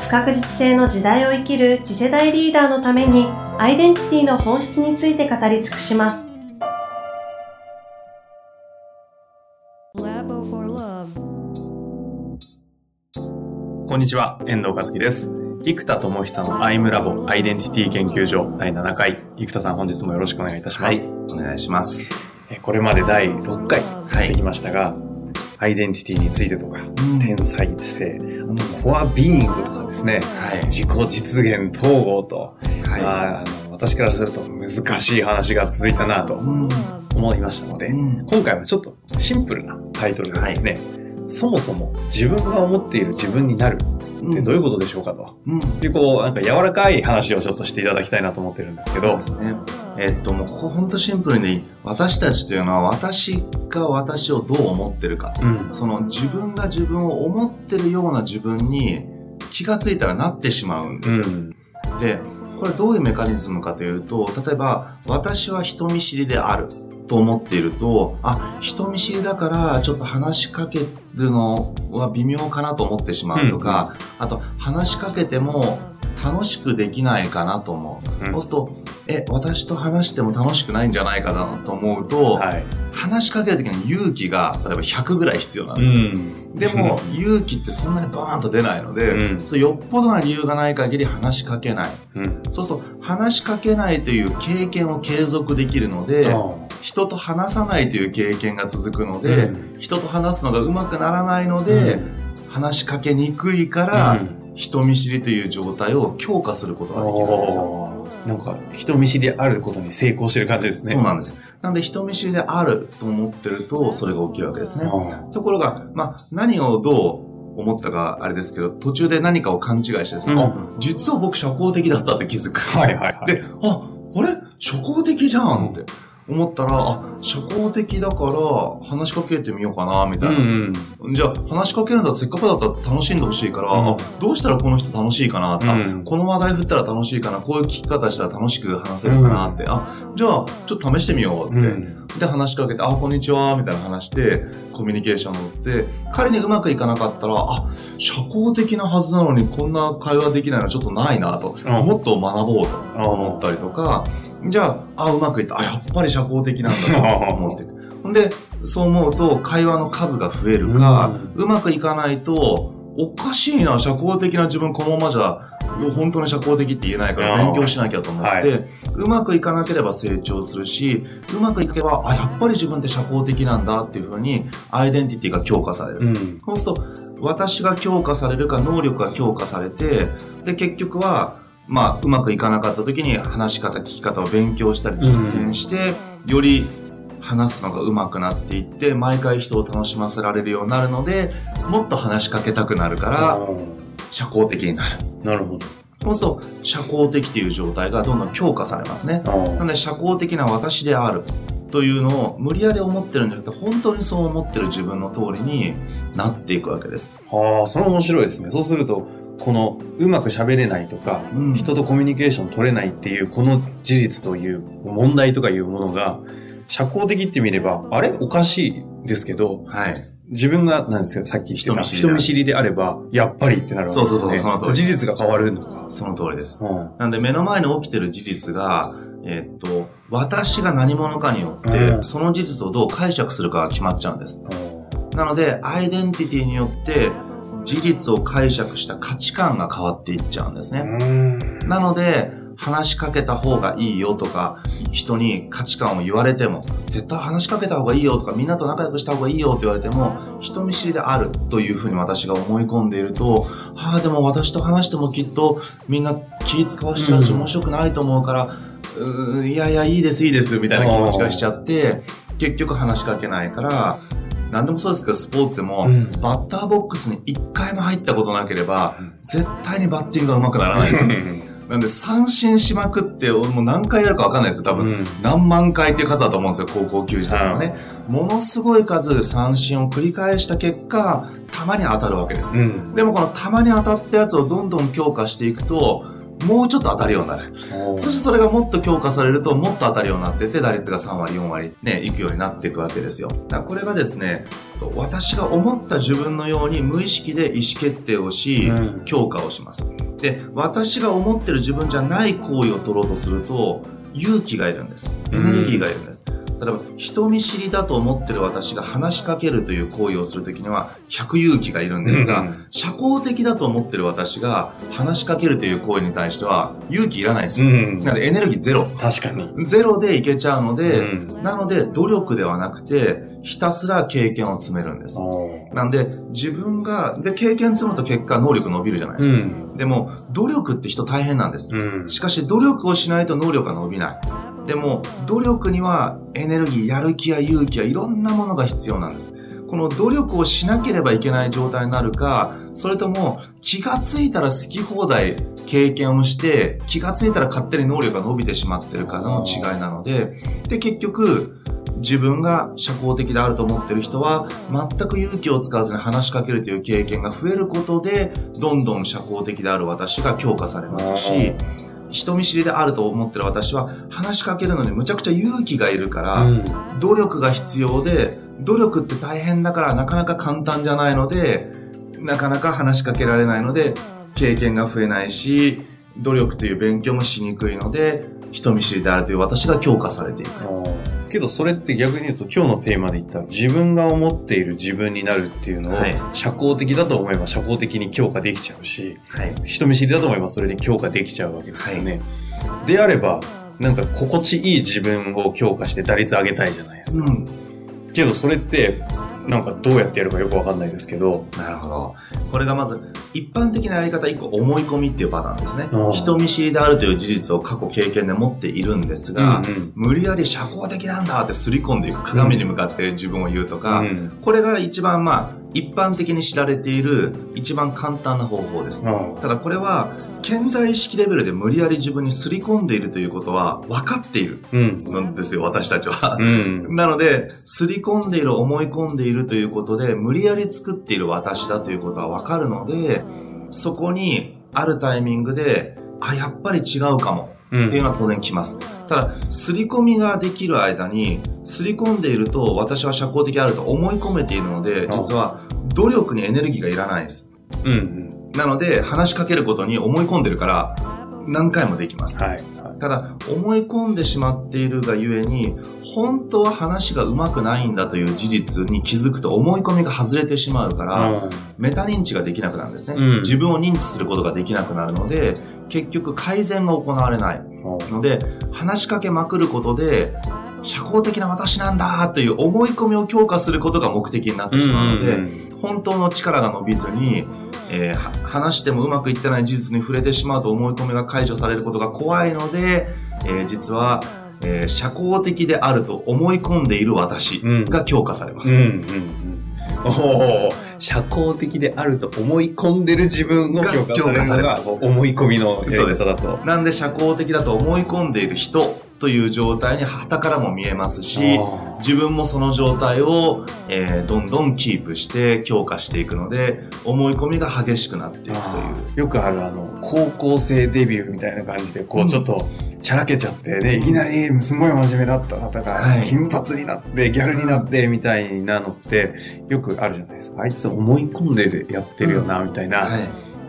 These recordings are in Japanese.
不確実性の時代を生きる次世代リーダーのためにアイデンティティの本質について語り尽くします。こんにちは、遠藤和樹です。生田智久のアイムラボアイデンティティ研究所第7回。生田さん本日もよろしくお願いいたします。はい、お願いします。これまで第6回やってきましたが、はいアイデンティティについてとか、うん、天才性、コアビーイングとかですね、はい、自己実現統合と、はい、あの私からすると難しい話が続いたなと思いましたので、うん、今回はちょっとシンプルなタイトルでですね、はいそもそも自分が思っている自分になるってどういうことでしょうかと。うん。で、こう、なんか柔らかい話をちょっとしていただきたいなと思ってるんですけど。そうですね。えっと、もうここ本当シンプルに、私たちというのは私が私をどう思ってるか。うん、その自分が自分を思ってるような自分に気がついたらなってしまうんです。うん、で、これどういうメカニズムかというと、例えば、私は人見知りである。と思っていると、あ、人見知りだからちょっと話しかけるのは微妙かなと思ってしまうとか、うん、あと話しかけても楽しくできないかなと思う。うん、そうすると、え、私と話しても楽しくないんじゃないかなと思うと、はい、話しかけるときに勇気が例えば100ぐらい必要なんですよ。うん、でも、勇気ってそんなにバーンと出ないので、うん、そよっぽどな理由がない限り話しかけない。そうすると、話しかけないという経験を継続できるので、人と話さないという経験が続くので、うん、人と話すのがうまくならないので、うん、話しかけにくいから、うん、人見知りという状態を強化することができるんですよ。なんか、人見知りであることに成功してる感じですね。そうなんです。なんで、人見知りであると思ってると、それが起きるわけですね。ところが、まあ、何をどう思ったかあれですけど、途中で何かを勘違いしてですね、あ、実は僕社交的だったって気づく。はいはいはい。で、あ、あれ？社交的じゃんって。思ったら、あ、社交的だから話しかけてみようかな、みたいな。うんうん、じゃあ、話しかけるんだせっかくだったら楽しんでほしいから、うん、あ、どうしたらこの人楽しいかな、うん、この話題振ったら楽しいかな、こういう聞き方したら楽しく話せるかなって、うん、あ、じゃあ、ちょっと試してみようって。で、話しかけて、あ、こんにちは、みたいな話して、コミュニケーションを取って、仮にうまくいかなかったら、あ、社交的なはずなのにこんな会話できないのはちょっとないなと、もっと学ぼうと思ったりとか、じゃあ、あ、うまくいった。あ、やっぱり社交的なんだと 思ってほんで、そう思うと会話の数が増えるか、うまくいかないと、おかしいな、社交的な自分このままじゃ、本当に社交的って言えないから勉強しなきゃと思って、はい、うまくいかなければ成長するし、うまくいけば、あ、やっぱり自分って社交的なんだっていうふうに、アイデンティティが強化される。うん、そうすると、私が強化されるか、能力が強化されて、で、結局は、まあ、うまくいかなかった時に話し方、聞き方を勉強したり実践して、うん、より話すのが上手くなっていって、毎回人を楽しませられるようになるので、もっと話しかけたくなるから、社交的になる。なるほど。そうすると、社交的という状態がどんどん強化されますね。なので、社交的な私であるというのを無理やり思ってるんじゃなくて、本当にそう思ってる自分の通りになっていくわけです。はあ、それ面白いですね。そうすると、このうまく喋れないとか、うん、人とコミュニケーション取れないっていうこの事実という問題とかいうものが社交的って見ればあれ？おかしいですけど、はい、自分が、なんですか？さっき言った人見知りであれば、やっぱりってなるわけですね。そうそうそう、その通り。事実が変わるのか。その通りです。うん、なんで目の前に起きてる事実が、えー、っと、私が何者かによって、その事実をどう解釈するかが決まっちゃうんです。なので、アイデンティティによって、事実を解釈した価値観が変わっていっちゃうんですね。なので、話しかけた方がいいよとか、人に価値観を言われても、絶対話しかけた方がいいよとか、みんなと仲良くした方がいいよって言われても、人見知りであるというふうに私が思い込んでいると、はあ、でも私と話してもきっとみんな気使わしちゃうし面白くないと思うから、ういやいや、いいです、いいです、みたいな気持ちがしちゃって、結局話しかけないから、何でもそうですけど、スポーツでも、うん、バッターボックスに一回も入ったことなければ、絶対にバッティングが上手くならないですよ。なんで三振しまくって、もう何回やるか分かんないですよ。多分、うん、何万回っていう数だと思うんですよ。高校球児とかね。ものすごい数三振を繰り返した結果、たまに当たるわけです。うん、でもこのたまに当たったやつをどんどん強化していくと、もうちょっと当たるようになる。そしてそれがもっと強化されると、もっと当たるようになってて、打率が3割、4割ね、いくようになっていくわけですよ。これがですね、私が思った自分のように無意識で意思決定をし、強化をします。で、私が思ってる自分じゃない行為を取ろうとすると、勇気がいるんです。エネルギーがいるんです。例えば、人見知りだと思ってる私が話しかけるという行為をするときには、100勇気がいるんですが、社交的だと思ってる私が話しかけるという行為に対しては、勇気いらないですよ。なので、エネルギーゼロ。確かに。ゼロでいけちゃうので、なので、努力ではなくて、ひたすら経験を積めるんです。なんで、自分が、で、経験積むと結果、能力伸びるじゃないですか。うん、でも、努力って人大変なんです。うん、しかし、努力をしないと能力が伸びない。でも、努力にはエネルギー、やる気や勇気やいろんなものが必要なんです。この努力をしなければいけない状態になるか、それとも気がついたら好き放題経験をして、気がついたら勝手に能力が伸びてしまってるかの違いなので、で、結局、自分が社交的であると思ってる人は全く勇気を使わずに話しかけるという経験が増えることでどんどん社交的である私が強化されますし人見知りであると思ってる私は話しかけるのにむちゃくちゃ勇気がいるから、うん、努力が必要で努力って大変だからなかなか簡単じゃないのでなかなか話しかけられないので経験が増えないし努力という勉強もしにくいので人見知りであるという私が強化されていく。けどそれって逆に言うと今日のテーマで言った自分が思っている自分になるっていうのを、社交的だと思えば社交的に強化できちゃうし、はい、人見知りだと思えばそれに強化できちゃうわけですよね。はい、であればなんか心地いい自分を強化して打率上げたいじゃないですか。うん、けどそれってなんかどうやってやるかよくわかんないですけど。なるほど。これがまず、一般的なやり方一個思い込みっていうパターンですね。人見知りであるという事実を過去経験で持っているんですが、うんうん、無理やり社交的なんだってすり込んでいく鏡に向かって自分を言うとか、うん、これが一番まあ、一般的に知られている一番簡単な方法です、ね、ただこれは潜在意識レベルで無理やり自分にすり込んでいるということは分かっているん。ですよ、うん、私たちは、うん、なのですり込んでいる思い込んでいるということで無理やり作っている私だということは分かるのでそこにあるタイミングであやっぱり違うかもっていうのは当然来ます。ただ、刷り込みができる間に、刷り込んでいると私は社交的であると思い込めているので、実は努力にエネルギーがいらないです。うん、うん。なので、話しかけることに思い込んでるから、何回もできます。はい。ただ、思い込んでしまっているがゆえに、本当は話が上手くないんだという事実に気づくと思い込みが外れてしまうから、うん、メタ認知ができなくなるんですね、うん、自分を認知することができなくなるので、結局改善が行われない。ので、話しかけまくることで、社交的な私なんだという思い込みを強化することが目的になってしまうので、本当の力が伸びずに、えー、話してもうまくいってない事実に触れてしまうと思い込みが解除されることが怖いので、えー、実は、えー、社交的であると思い込んでいる私が強化されます。うんうんうんお社交的であると思い込んでる自分を強化されるのが思い込みのやり方だと。なんで社交的だと思い込んでいる人という状態に旗からも見えますし、自分もその状態を、えー、どんどんキープして強化していくので、思い込みが激しくなっていくという。よくあるあの、高校生デビューみたいな感じで、こうちょっと、チャラけちゃってね、いきなりすごい真面目だった方が、金髪になって、ギャルになってみたいなのって、よくあるじゃないですか。あいつ思い込んでやってるよな、みたいな、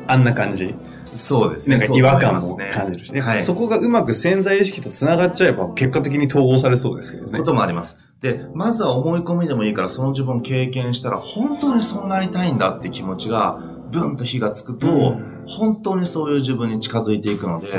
あんな感じ。そうですね。なんか違和感も感じるしね。はい、そこがうまく潜在意識と繋がっちゃえば結果的に統合されそうですけどね。こともあります。で、まずは思い込みでもいいからその自分経験したら本当にそうなりたいんだって気持ちがブンと火がつくと、うん。本当にそういう自分に近づいていくので、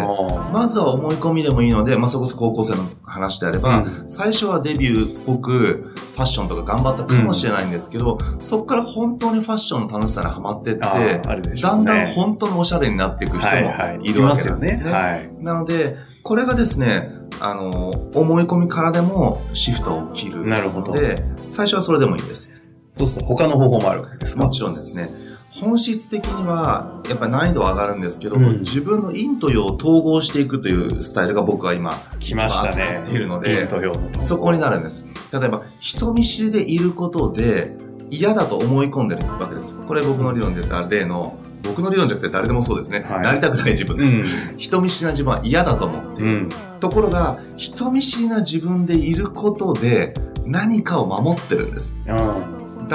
まずは思い込みでもいいので、まあ、そこそ高校生の話であれば、うん、最初はデビューっぽくファッションとか頑張ったかもしれないんですけど、うん、そこから本当にファッションの楽しさにはまってって、ね、だんだん本当のおしゃれになっていく人もいるわけなんですね。はいはい、ねなので、これがですね、あの、思い込みからでもシフトを切るので、最初はそれでもいいです。そうすると他の方法もあるわけですか？もちろんですね。本質的には、やっぱり難易度は上がるんですけども、うん自分の陰と陽を統合していくというスタイルが僕は今、来ました一番っているの陰で、と陽のそこになるんです。例えば、人見知りでいることで嫌だと思い込んでるわけです。これ僕の理論で言った例の、僕の理論じゃなくて誰でもそうですね。はいなりたくない自分です。うん人見知りな自分は嫌だと思っている。うんところが、人見知りな自分でいることで何かを守ってるんです。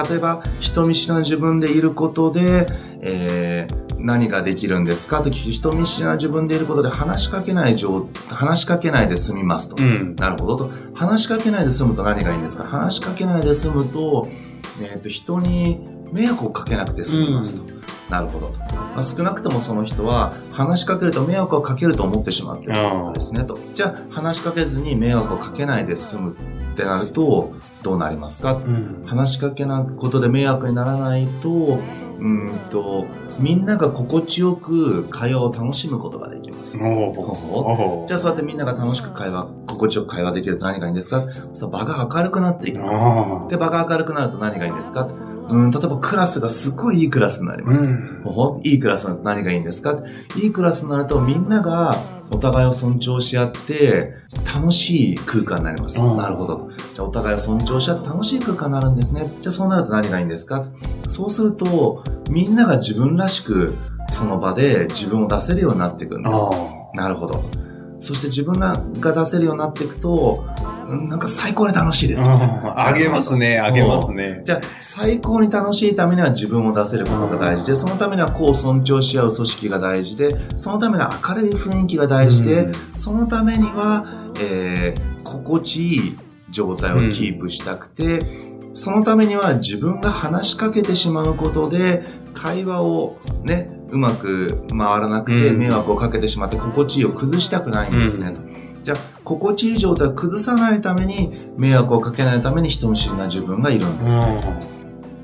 例えば、人見知りな自分でいることで、えー何ができるんですかと聞く人見知りな自分でいることで話しかけない状、話しかけないで済みますと。うんなるほどと。話しかけないで済むと何がいいんですか？話しかけないで済むと、えっ、と、人に迷惑をかけなくて済みますと。なるほどと。まあ、少なくともその人は話しかけると迷惑をかけると思ってしまっているあですねと。じゃあ話しかけずに迷惑をかけないで済むってなるとどうなりますか？うん。話しかけないことで迷惑にならないと、うーんと、みんなが心地よく会話を楽しむことができます。じゃあそうやってみんなが楽しく会話、心地よく会話できると何がいいんですか？そう場が明るくなっていきます。あで、場が明るくなると何がいいんですか？うん、例えばクラスがすごいいいクラスになります。うんほほいいクラスになると何がいいんですか？いいクラスになるとみんながお互いを尊重し合って楽しい空間になります。うんなるほど。じゃあお互いを尊重し合って楽しい空間になるんですね。じゃあそうなると何がいいんですか？そうするとみんなが自分らしくその場で自分を出せるようになっていくんです。あなるほど。そして自分が出せるようになっていくと、うんなんか最高に楽しいです。あげますね。あげますね。じゃあ、最高に楽しいためには自分を出せることが大事で、そのためにはこう尊重し合う組織が大事で、そのためには明るい雰囲気が大事で、うん。そのためには、えー心地いい状態をキープしたくて、そのためには自分が話しかけてしまうことで、会話をね、うまく回らなくてうん。迷惑をかけてしまって心地いいを崩したくないんですね。とじゃあ、心地いい状態を崩さないために、迷惑をかけないために人見知りな自分がいるんです。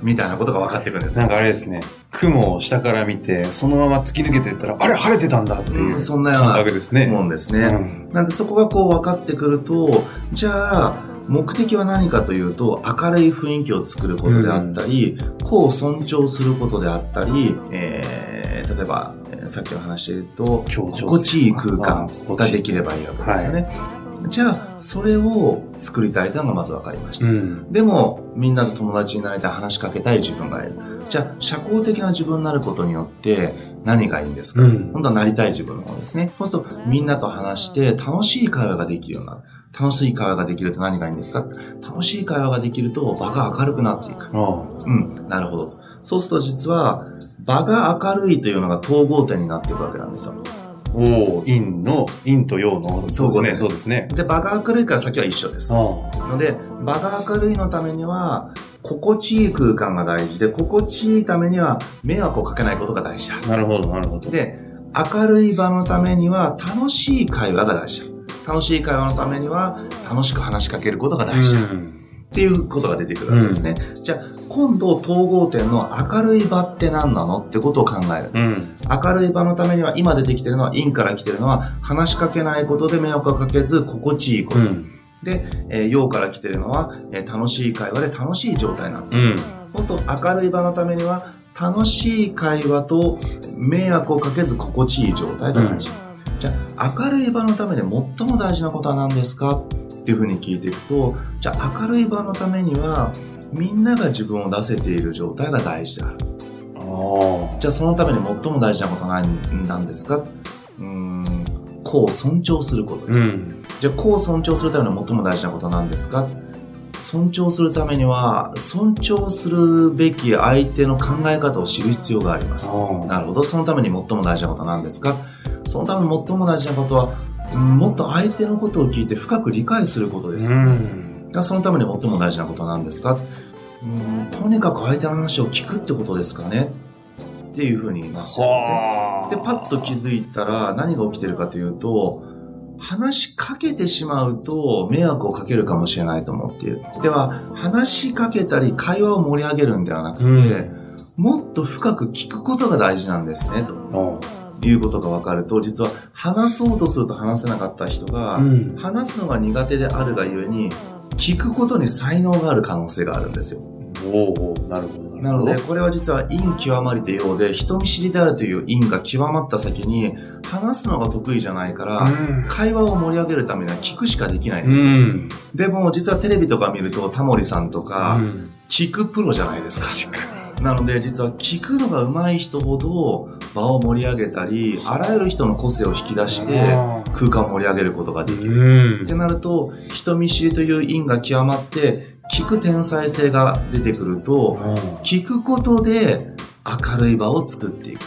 みたいなことが分かってくるんです。なんかあれですね。雲を下から見てそのまま突き抜けていったらあれ晴れてたんだっていううんそんなような感覚ですね。思うんですね。うん。なんでそこがこう分かってくると、じゃあ、目的は何かというと、明るい雰囲気を作ることであったり、個を尊重することであったり、えー、例えば、えーさっきの話で言うと、心地いい空間ができればいいわけですよね。じゃあ、それを作りたいというのがまず分かりました。うんでも、みんなと友達になりたい、話しかけたい自分がいる。じゃあ、社交的な自分になることによって、何がいいんですか、うん今度はなりたい自分の方ですね。そうすると、みんなと話して、楽しい会話ができるようになる。楽しい会話ができると何がいいんですか？楽しい会話ができると、場が明るくなっていく。あうん、なるほど。そうすると実は、場が明るいというのが統合点になっていくわけなんですよ。おお陰の陰と陽のそうですねそううですすねで、場が明るいから先は一緒です。あので、場が明るいのためには、心地いい空間が大事で、心地いいためには迷惑をかけないことが大事だ。あなるほどなるほどで、明るい場のためには楽しい会話が大事だ。楽しい会話のためには楽しく話しかけることが大事だ。うんっていうことが出てくるわけですね。じゃあ、今度統合点の明るい場って何なのってことを考えるんです。うん明るい場のためには今出てきてるのは陰から来てるのは話しかけないことで迷惑をかけず心地いいこと。うんで、えー陽から来てるのは、えー楽しい会話で楽しい状態になってる。うんそうすると明るい場のためには楽しい会話と迷惑をかけず心地いい状態が大事。じゃあ明るい場のために最も大事なことは何ですか？っていうふうに聞いていくと、じゃあ明るい場のためにはみんなが自分を出せている状態が大事である。あじゃあそのために最も大事なことは何なんですか？うーん、個を尊重することです。うんじゃあ、個を尊重するために最も大事なことは何ですか？尊重するためには、尊重するべき相手の考え方を知る必要があります。あなるほど。そのために最も大事なことは何ですか？そのために最も大事なことは、うんもっと相手のことを聞いて深く理解することです。うんがそのために最も大事なことは何ですか？うん。とにかく相手の話を聞くってことですかね。っていうふうになってるんですね。はあ。で、パッと気づいたら何が起きてるかというと、話しかけてしまうと迷惑をかけるかもしれないと思っている。では、話しかけたり会話を盛り上げるんではなくて、うん。もっと深く聞くことが大事なんですね、と。あ。いうことが分かると、実は話そうとすると話せなかった人が、うん。話すのが苦手であるがゆえに、聞くことに才能がある可能性があるんですよ。おおなるほど。なので、これは実は陰極まりというようで、人見知りであるという陰が極まった先に、話すのが得意じゃないから、うん、会話を盛り上げるためには聞くしかできないんですよ。うん、でも、実はテレビとか見ると、タモリさんとか、聞くプロじゃないですか。確かに。なので、実は聞くのが上手い人ほど場を盛り上げたり、あらゆる人の個性を引き出して空間を盛り上げることができる。ってなると、人見知りという因が極まって、聞く天才性が出てくると、聞くことで明るい場を作っていく。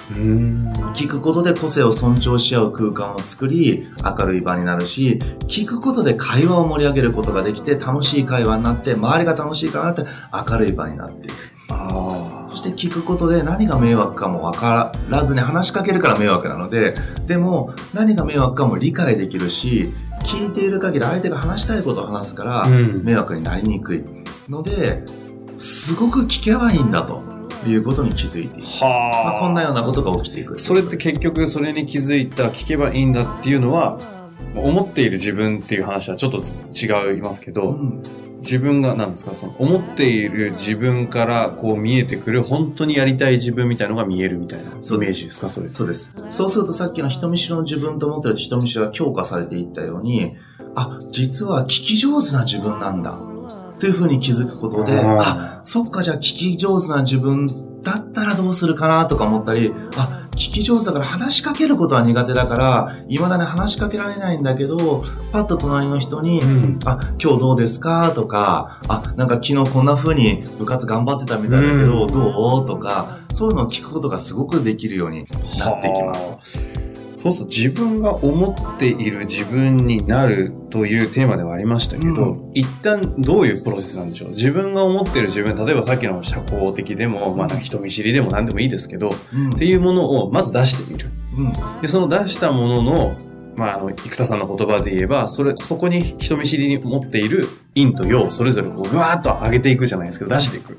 聞くことで個性を尊重し合う空間を作り、明るい場になるし、聞くことで会話を盛り上げることができて、楽しい会話になって、周りが楽しい会話になって、明るい場になっていく。そして聞くことで何が迷惑かも分からずに話しかけるから迷惑なので、でも何が迷惑かも理解できるし、聞いている限り相手が話したいことを話すから迷惑になりにくいので、すごく聞けばいいんだと。いうことに気づいてまあ、こんなようなことが起きていく。それって結局それに気づいた聞けばいいんだっていうのは思っている自分っていう話はちょっと違いますけど、うん、自分が何ですかその思っている自分からこう見えてくる本当にやりたい自分みたいのが見えるみたいなイメージですかそれ。そうです。そうするとさっきの人見知りの自分と思ってる人見知りが強化されていったようにあ実は聞き上手な自分なんだというふうに気づくことであそっかじゃあ聞き上手な自分だったらどうするかなとか思ったりあ聞き上手だから話しかけることは苦手だから、未だに話しかけられないんだけど、パッと隣の人に、うん、あ、今日どうですか？とか、あ、なんか昨日こんな風に部活頑張ってたみたいだけど、うん、どう？とか、そういうのを聞くことがすごくできるようになっていきます。そうすると自分が思っている自分になるというテーマではありましたけど、うん、一旦どういうプロセスなんでしょう？自分が思っている自分、例えばさっきの社交的でも、まあ人見知りでも何でもいいですけど、うん、っていうものをまず出してみる。うん、でその出したもののまあ、あの、生田さんの言葉で言えば、それ、そこに人見知りに持っている陰と陽、それぞれこう、ぐわーっと上げていくじゃないですけど、出していく。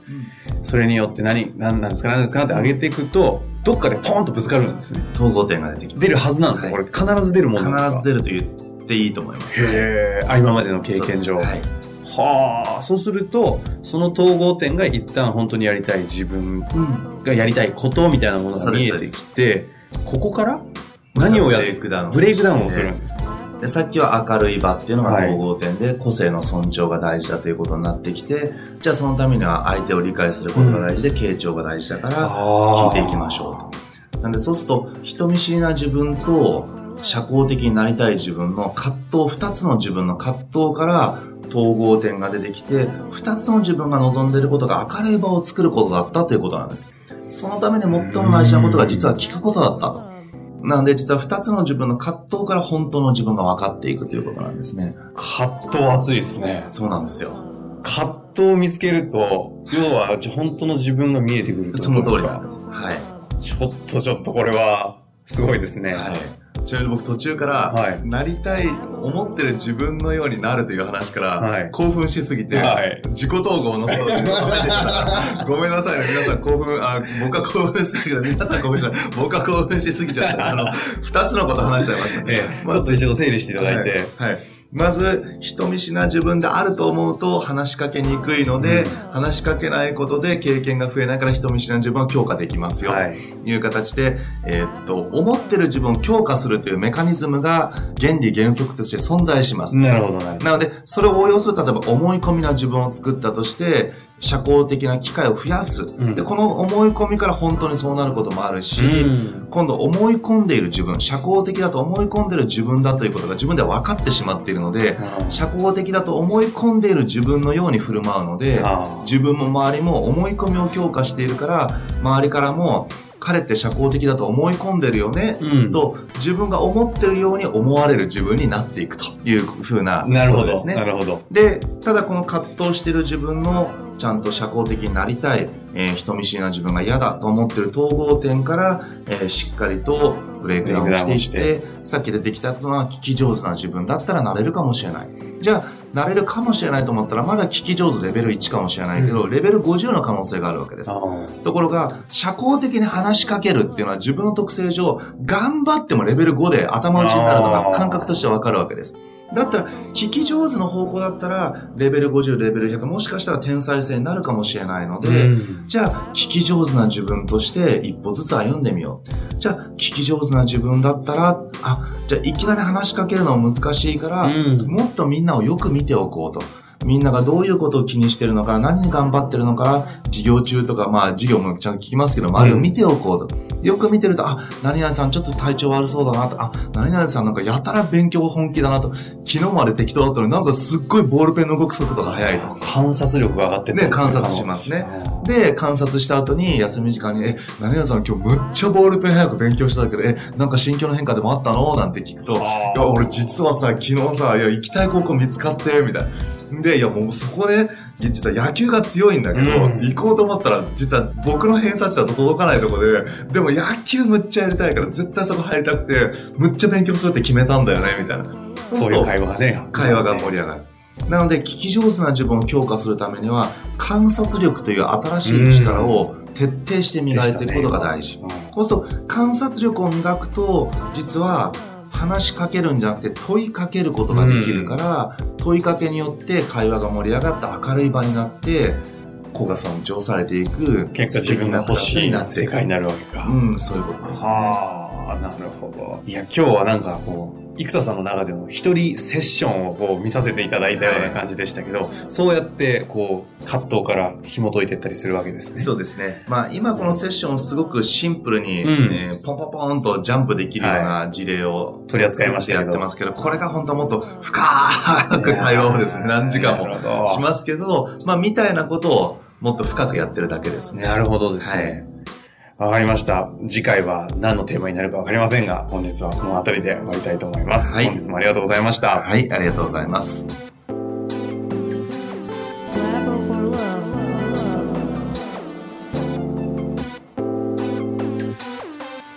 それによって何、何なんですか、何ですかって上げていくと、どっかでポンとぶつかるんですね。統合点が出てきて。出るはずなんですか、はい、これ。必ず出るもんなんですか必ず出ると言っていいと思います、ね。へー。今までの経験上。はい。はあ、そうすると、その統合点が一旦本当にやりたい自分がやりたいことみたいなものが見えてきて、ここから何をやってブレイクダウン。ブレイクダウンをするんですか？で、さっきは明るい場っていうのが統合点で、個性の尊重が大事だということになってきて、じゃあそのためには相手を理解することが大事で、傾聴が大事だから、聞いていきましょうと。なんでそうすると、人見知りな自分と、社交的になりたい自分の葛藤、二つの自分の葛藤から統合点が出てきて、二つの自分が望んでいることが明るい場を作ることだったということなんです。そのために最も大事なことが実は聞くことだったと。なので実は二つの自分の葛藤から本当の自分が分かっていくということなんですね。葛藤熱いですね。そうなんですよ。葛藤を見つけると、要は本当の自分が見えてくるその通りなんです。はい。ちょっとちょっとこれは、すごいですね。はい。ちなみに僕途中から、はい、なりたい、思ってる自分のようになるという話から、はい、興奮しすぎて、はい、自己統合のそう ごめんなさいね、皆さん興奮、あ、僕は興奮しすぎた。皆さん興奮しない。僕は興奮しすぎちゃった。あの、二つのこと話しちゃいましたね。ええ、ちょっと一度整理していただいて。はいまず、人見知りな自分であると思うと話しかけにくいので、うん、話しかけないことで経験が増えないから人見知りな自分は強化できますよ。はい、という形で、えー、っと、思ってる自分を強化するというメカニズムが原理原則として存在します。なるほど、ななので、それを応用する、例えば思い込みな自分を作ったとして、社交的な機会を増やす、うん、でこの思い込みから本当にそうなることもあるし、うん、今度思い込んでいる自分社交的だと思い込んでいる自分だということが自分では分かってしまっているので、うん、社交的だと思い込んでいる自分のように振る舞うので、自分も周りも思い込みを強化しているから周りからも彼って社交的だと思い込んでるよね、うん、と自分が思ってるように思われる自分になっていくというふうなことですね。なるほど。で、ただこの葛藤してる自分のちゃんと社交的になりたい、えー、人見知りな自分が嫌だと思ってる統合点から、えー、しっかりとブレイクダウンしていってさっき出てきたのは聞き上手な自分だったらなれるかもしれない。じゃあ、なれるかもしれないと思ったら、まだ聞き上手レベル1かもしれないけど、うん、レベル50の可能性があるわけです。ところが、社交的に話しかけるっていうのは自分の特性上、頑張ってもレベル5で頭打ちになるのが感覚としてわかるわけです。だったら、聞き上手の方向だったら、レベル50、レベル100、もしかしたら天才性になるかもしれないので、うん、じゃあ、聞き上手な自分として一歩ずつ歩んでみよう。じゃあ、聞き上手な自分だったら、あ、じゃあ、いきなり話しかけるのは難しいから、うん、もっとみんなをよく見ておこうと。みんながどういうことを気にしてるのか、何に頑張ってるのか、授業中とか、まあ授業もちゃんと聞きますけど、周りを見ておこうと。よく見てると、あ、何々さんちょっと体調悪そうだなと、あ、何々さんなんかやたら勉強本気だなと、昨日まで適当だったのになんかすっごいボールペンの動く速度が速いと。観察力が上がってね、観察しますね。で、観察した後に休み時間に、え、何々さん今日むっちゃボールペン早く勉強したけど、え、なんか心境の変化でもあったの？なんて聞くと、いや、俺実はさ、昨日さ、いや、行きたい高校見つかって、みたいな。で、いやもうそこで、実は野球が強いんだけど、うん、行こうと思ったら、実は僕の偏差値だと届かないとこで、でも野球むっちゃやりたいから、絶対そこ入りたくて、むっちゃ勉強するって決めたんだよね、みたいな。そういう会話がね。会話が盛り上がる。なので、聞き上手な自分を強化するためには、観察力という新しい力を徹底して磨いていくことが大事。ねうん、そうすると、観察力を磨くと、実は、話しかけるんじゃなくて問いかけることができるから、うん、問いかけによって会話が盛り上がって明るい場になって子が尊重されていく結果自分が欲しい世界になるわけか。うんそういうことですね。ああなるほど。いや今日はなんかこう生田さんの中での一人セッションをこう見させていただいたような感じでしたけど、はい、そうやってこう葛藤から紐解いていったりするわけですね。そうですね。まあ今このセッションすごくシンプルに、うん、えー、ポンポンポンとジャンプできるような事例を、取り扱いましてやってますけど、これが本当はもっと深く対話をですね、何時間もしますけど、まあみたいなことをもっと深くやってるだけですね。なるほどですね。はいわかりました。次回は何のテーマになるかわかりませんが、本日はこの辺りで終わりたいと思います。はい。本日もありがとうございました。はい、ありがとうございます。